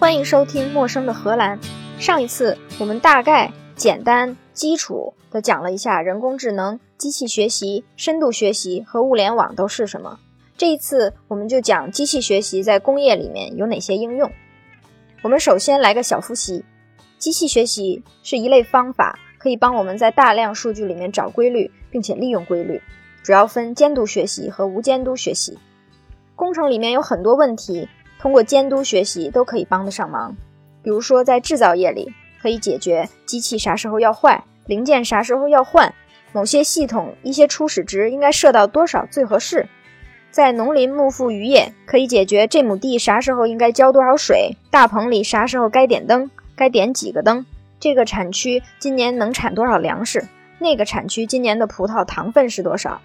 欢迎收听《陌生的荷兰》。上一次我们大概、简单、基础的讲了一下人工智能、机器学习、深度学习和物联网都是什么。这一次我们就讲机器学习在工业里面有哪些应用。我们首先来个小复习：机器学习是一类方法，可以帮我们在大量数据里面找规律，并且利用规律。主要分监督学习和无监督学习。工程里面有很多问题。通过监督学习都可以帮得上忙，比如说在制造业里，可以解决机器啥时候要坏，零件啥时候要换，某些系统一些初始值应该设到多少最合适。在农林牧副渔业，可以解决这亩地啥时候应该浇多少水，大棚里啥时候该点灯，该点几个灯，这个产区今年能产多少粮食，那个产区今年的葡萄糖分是多少，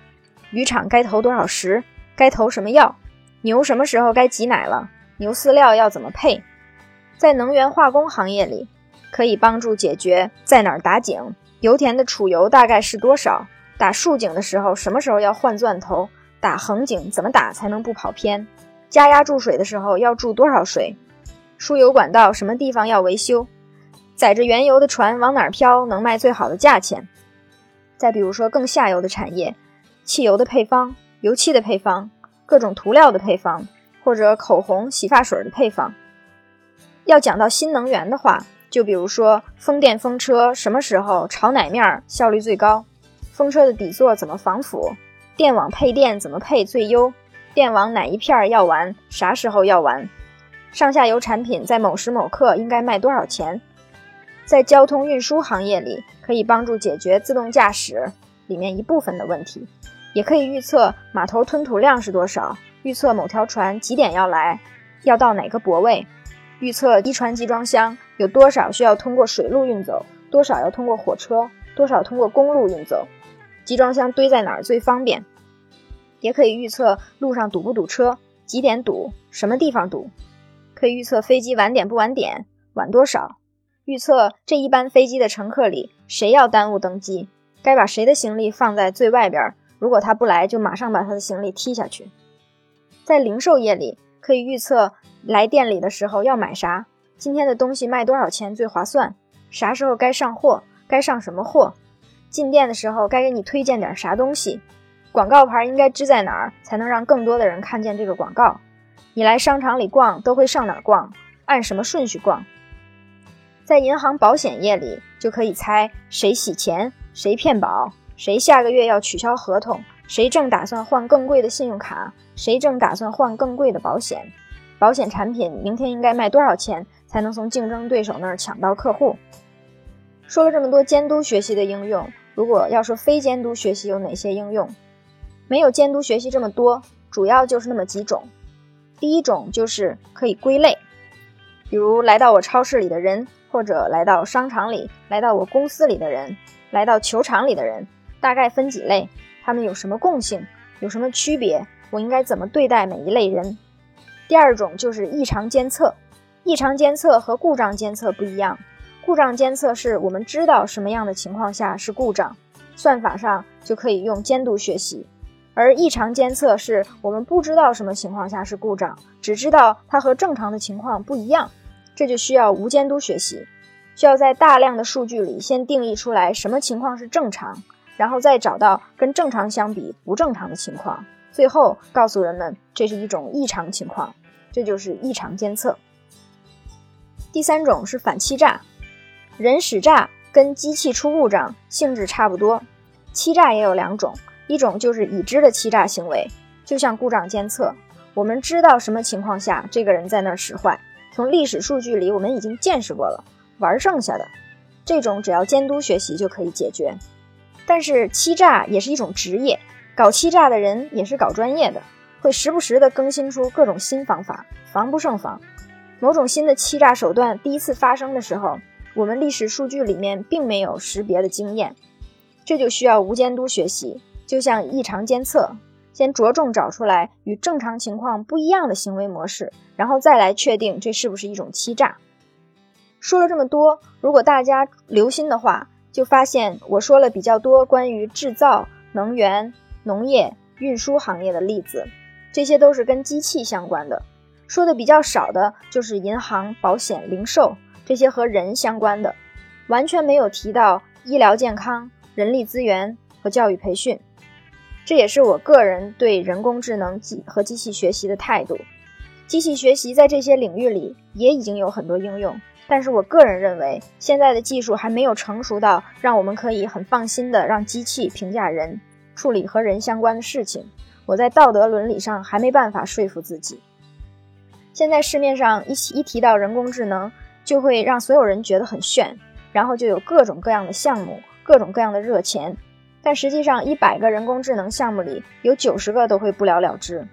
渔场该投多少食，该投什么药，牛什么时候该挤奶了。牛饲料要怎么配？在能源化工行业里，可以帮助解决在哪儿打井，油田的储油大概是多少？打竖井的时候什么时候要换钻头？打横井怎么打才能不跑偏？加压注水的时候要注多少水？输油管道什么地方要维修？载着原油的船往哪儿漂能卖最好的价钱？再比如说更下游的产业，汽油的配方、油漆的配方、各种涂料的配方。或者口红、洗发水的配方。要讲到新能源的话，就比如说风电风车什么时候朝哪面效率最高？风车的底座怎么防腐？电网配电怎么配最优？电网哪一片要完？啥时候要完？上下游产品在某时某刻应该卖多少钱？在交通运输行业里，可以帮助解决自动驾驶里面一部分的问题，也可以预测码头吞吐量是多少。预测某条船几点要来，要到哪个泊位？预测一船集装箱有多少需要通过水路运走，多少要通过火车，多少通过公路运走？集装箱堆在哪儿最方便？也可以预测路上堵不堵车，几点堵，什么地方堵？可以预测飞机晚点不晚点，晚多少？预测这一班飞机的乘客里谁要耽误登机，该把谁的行李放在最外边？如果他不来，就马上把他的行李踢下去。在零售业里，可以预测来店里的时候要买啥，今天的东西卖多少钱最划算，啥时候该上货，该上什么货，进店的时候该给你推荐点啥东西，广告牌应该支在哪儿才能让更多的人看见这个广告？你来商场里逛都会上哪儿逛？按什么顺序逛？在银行保险业里，就可以猜谁洗钱，谁骗保，谁下个月要取消合同，谁正打算换更贵的信用卡。谁正打算换更贵的保险？保险产品明天应该卖多少钱才能从竞争对手那儿抢到客户？说了这么多监督学习的应用，如果要说非监督学习有哪些应用？没有监督学习这么多，主要就是那么几种。第一种就是可以归类，比如来到我超市里的人，或者来到商场里、来到我公司里的人，来到球场里的人，大概分几类？他们有什么共性？有什么区别？我应该怎么对待每一类人？第二种就是异常监测。异常监测和故障监测不一样。故障监测是我们知道什么样的情况下是故障，算法上就可以用监督学习；而异常监测是我们不知道什么情况下是故障，只知道它和正常的情况不一样，这就需要无监督学习，需要在大量的数据里先定义出来什么情况是正常，然后再找到跟正常相比不正常的情况。最后告诉人们，这是一种异常情况，这就是异常监测。第三种是反欺诈，人使诈跟机器出故障性质差不多。欺诈也有两种，一种就是已知的欺诈行为，就像故障监测，我们知道什么情况下这个人在那儿使坏，从历史数据里我们已经见识过了，玩剩下的，这种只要监督学习就可以解决。但是欺诈也是一种职业。搞欺诈的人也是搞专业的，会时不时的更新出各种新方法，防不胜防。某种新的欺诈手段第一次发生的时候，我们历史数据里面并没有识别的经验，这就需要无监督学习，就像异常监测，先着重找出来与正常情况不一样的行为模式，然后再来确定这是不是一种欺诈。说了这么多，如果大家留心的话，就发现我说了比较多关于制造、能源。农业、运输行业的例子，这些都是跟机器相关的。说的比较少的就是银行、保险、零售这些和人相关的，完全没有提到医疗健康、人力资源和教育培训。这也是我个人对人工智能机和机器学习的态度。机器学习在这些领域里也已经有很多应用，但是我个人认为，现在的技术还没有成熟到让我们可以很放心的让机器评价人，处理和人相关的事情。我在道德伦理上还没办法说服自己。现在市面上一一提到人工智能，就会让所有人觉得很炫，然后就有各种各样的项目，各种各样的热钱。但实际上，一百个人工智能项目里有九十个都会不了了之。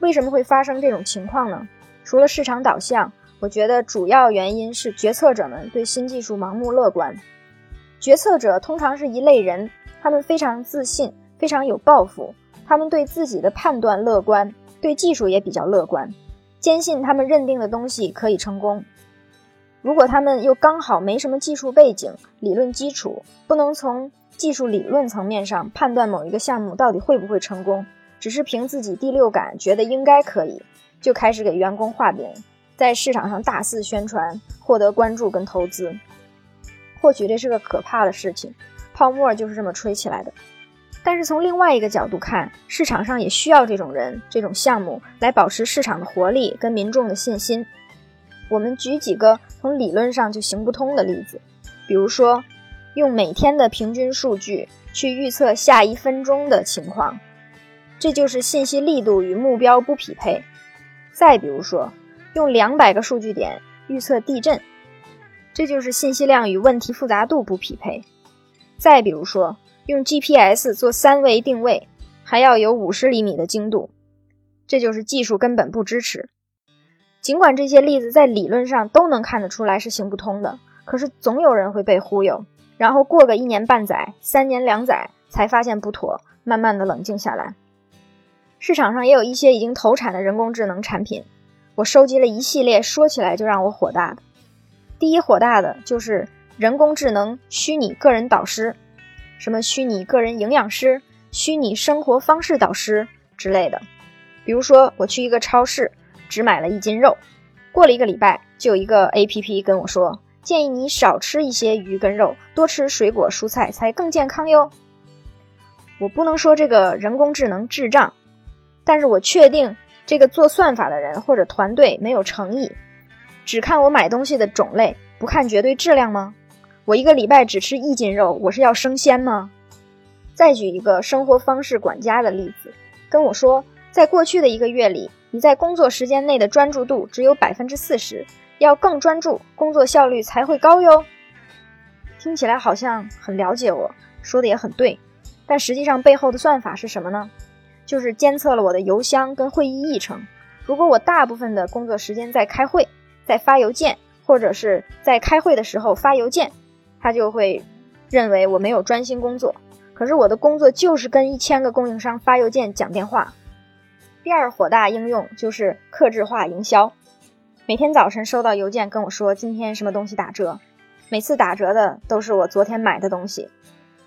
为什么会发生这种情况呢？除了市场导向，我觉得主要原因是决策者们对新技术盲目乐观。决策者通常是一类人，他们非常自信，非常有抱负，他们对自己的判断乐观，对技术也比较乐观，坚信他们认定的东西可以成功。如果他们又刚好没什么技术背景、理论基础，不能从技术理论层面上判断某一个项目到底会不会成功，只是凭自己第六感觉得应该可以，就开始给员工画饼，在市场上大肆宣传，获得关注跟投资。或许这是个可怕的事情，泡沫就是这么吹起来的。但是从另外一个角度看，市场上也需要这种人、这种项目来保持市场的活力跟民众的信心。我们举几个从理论上就行不通的例子，比如说。用每天的平均数据去预测下一分钟的情况，这就是信息力度与目标不匹配。再比如说，用两百个数据点预测地震，这就是信息量与问题复杂度不匹配。再比如说，用 GPS 做三维定位，还要有五十厘米的精度，这就是技术根本不支持。尽管这些例子在理论上都能看得出来是行不通的，可是总有人会被忽悠。然后过个一年半载、三年两载，才发现不妥，慢慢的冷静下来。市场上也有一些已经投产的人工智能产品，我收集了一系列，说起来就让我火大的。第一火大的就是人工智能虚拟个人导师，什么虚拟个人营养师、虚拟生活方式导师之类的。比如说，我去一个超市，只买了一斤肉，过了一个礼拜，就有一个 APP 跟我说。建议你少吃一些鱼跟肉，多吃水果蔬菜才更健康哟。我不能说这个人工智能智障，但是我确定这个做算法的人或者团队没有诚意，只看我买东西的种类，不看绝对质量吗？我一个礼拜只吃一斤肉，我是要升仙吗？再举一个生活方式管家的例子，跟我说，在过去的一个月里，你在工作时间内的专注度只有百分之四十。要更专注，工作效率才会高哟。听起来好像很了解我，说的也很对，但实际上背后的算法是什么呢？就是监测了我的邮箱跟会议议程。如果我大部分的工作时间在开会，在发邮件，或者是在开会的时候发邮件，他就会认为我没有专心工作。可是我的工作就是跟一千个供应商发邮件、讲电话。第二火大应用就是克制化营销。每天早晨收到邮件跟我说今天什么东西打折，每次打折的都是我昨天买的东西，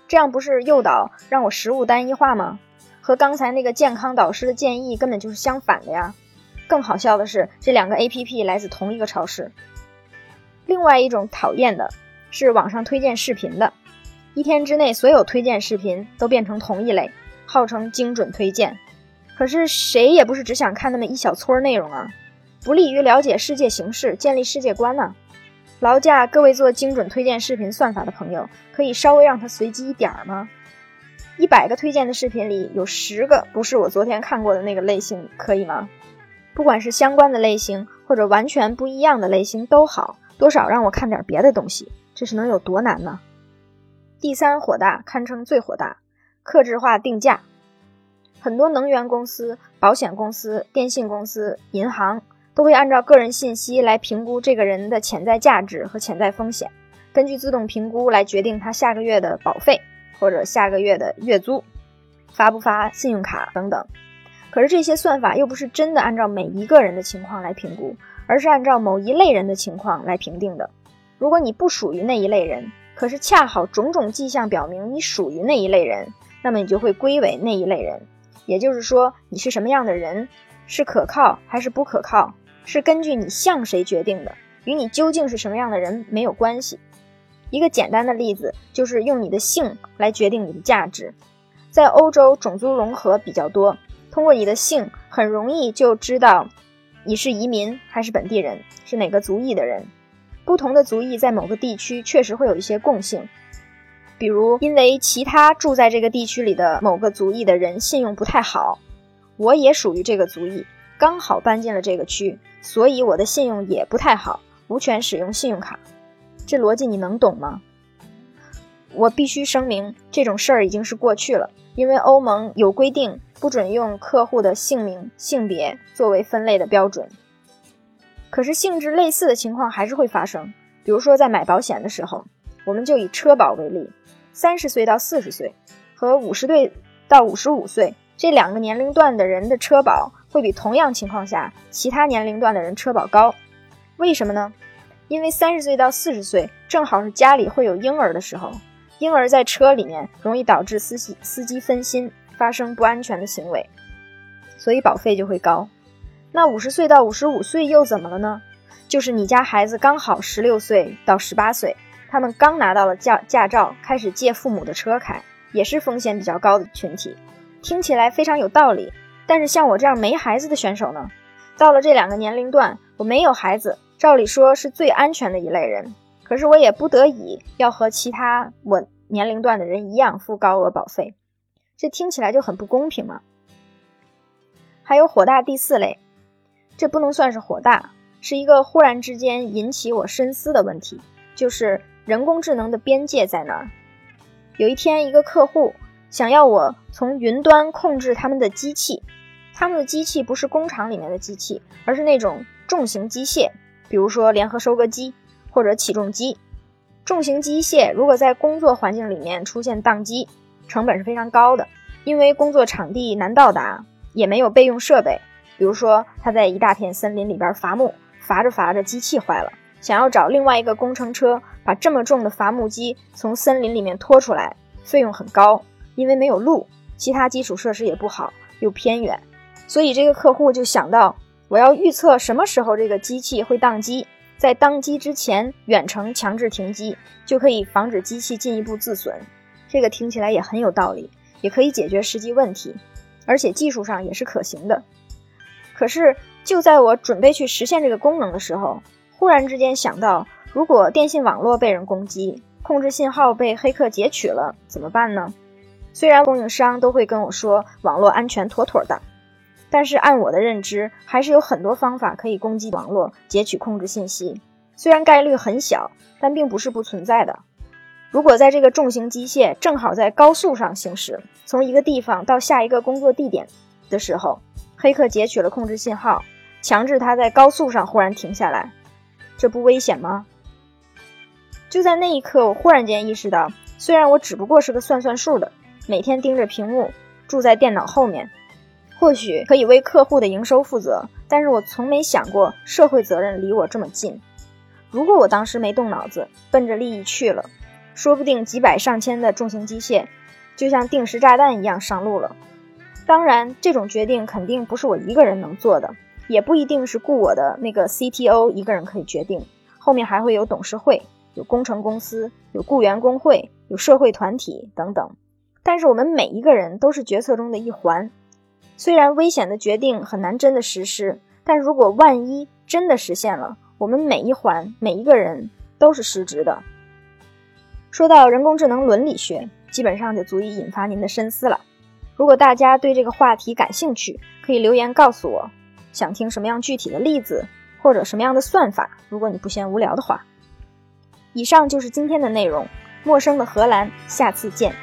这样不是诱导让我食物单一化吗？和刚才那个健康导师的建议根本就是相反的呀！更好笑的是，这两个 APP 来自同一个超市。另外一种讨厌的是网上推荐视频的，一天之内所有推荐视频都变成同一类，号称精准推荐，可是谁也不是只想看那么一小撮内容啊！不利于了解世界形势、建立世界观呢。劳驾各位做精准推荐视频算法的朋友，可以稍微让它随机一点儿吗？一百个推荐的视频里有十个不是我昨天看过的那个类型，可以吗？不管是相关的类型，或者完全不一样的类型都好，多少让我看点别的东西，这是能有多难呢？第三火大，堪称最火大，克制化定价。很多能源公司、保险公司、电信公司、银行。都会按照个人信息来评估这个人的潜在价值和潜在风险，根据自动评估来决定他下个月的保费或者下个月的月租，发不发信用卡等等。可是这些算法又不是真的按照每一个人的情况来评估，而是按照某一类人的情况来评定的。如果你不属于那一类人，可是恰好种种迹象表明你属于那一类人，那么你就会归为那一类人。也就是说，你是什么样的人，是可靠还是不可靠？是根据你像谁决定的，与你究竟是什么样的人没有关系。一个简单的例子就是用你的姓来决定你的价值。在欧洲，种族融合比较多，通过你的姓很容易就知道你是移民还是本地人，是哪个族裔的人。不同的族裔在某个地区确实会有一些共性，比如因为其他住在这个地区里的某个族裔的人信用不太好，我也属于这个族裔，刚好搬进了这个区，所以我的信用也不太好，无权使用信用卡。这逻辑你能懂吗？我必须声明，这种事儿已经是过去了，因为欧盟有规定，不准用客户的姓名、性别作为分类的标准。可是性质类似的情况还是会发生，比如说在买保险的时候，我们就以车保为例，三十岁到四十岁和五十岁到五十五岁这两个年龄段的人的车保会比同样情况下其他年龄段的人车保高，为什么呢？因为三十岁到四十岁正好是家里会有婴儿的时候，婴儿在车里面容易导致司机司机分心，发生不安全的行为，所以保费就会高。那五十岁到五十五岁又怎么了呢？就是你家孩子刚好十六岁到十八岁，他们刚拿到了驾驾照，开始借父母的车开，也是风险比较高的群体。听起来非常有道理，但是像我这样没孩子的选手呢，到了这两个年龄段，我没有孩子。照理说是最安全的一类人，可是我也不得已要和其他我年龄段的人一样付高额保费，这听起来就很不公平嘛。还有火大第四类，这不能算是火大，是一个忽然之间引起我深思的问题，就是人工智能的边界在哪儿？有一天，一个客户想要我从云端控制他们的机器，他们的机器不是工厂里面的机器，而是那种重型机械。比如说联合收割机或者起重机，重型机械如果在工作环境里面出现宕机，成本是非常高的，因为工作场地难到达，也没有备用设备。比如说他在一大片森林里边伐木，伐着伐着机器坏了，想要找另外一个工程车把这么重的伐木机从森林里面拖出来，费用很高，因为没有路，其他基础设施也不好，又偏远，所以这个客户就想到。我要预测什么时候这个机器会宕机，在宕机之前远程强制停机，就可以防止机器进一步自损。这个听起来也很有道理，也可以解决实际问题，而且技术上也是可行的。可是就在我准备去实现这个功能的时候，忽然之间想到，如果电信网络被人攻击，控制信号被黑客截取了，怎么办呢？虽然供应商都会跟我说网络安全妥妥的。但是按我的认知，还是有很多方法可以攻击网络、截取控制信息。虽然概率很小，但并不是不存在的。如果在这个重型机械正好在高速上行驶，从一个地方到下一个工作地点的时候，黑客截取了控制信号，强制他在高速上忽然停下来，这不危险吗？就在那一刻，我忽然间意识到，虽然我只不过是个算算数的，每天盯着屏幕，住在电脑后面。或许可以为客户的营收负责，但是我从没想过社会责任离我这么近。如果我当时没动脑子，奔着利益去了，说不定几百上千的重型机械就像定时炸弹一样上路了。当然，这种决定肯定不是我一个人能做的，也不一定是雇我的那个 CTO 一个人可以决定，后面还会有董事会、有工程公司、有雇员工会、有社会团体等等。但是我们每一个人都是决策中的一环。虽然危险的决定很难真的实施，但如果万一真的实现了，我们每一环每一个人都是失职的。说到人工智能伦理学，基本上就足以引发您的深思了。如果大家对这个话题感兴趣，可以留言告诉我，想听什么样具体的例子或者什么样的算法。如果你不嫌无聊的话，以上就是今天的内容。陌生的荷兰，下次见。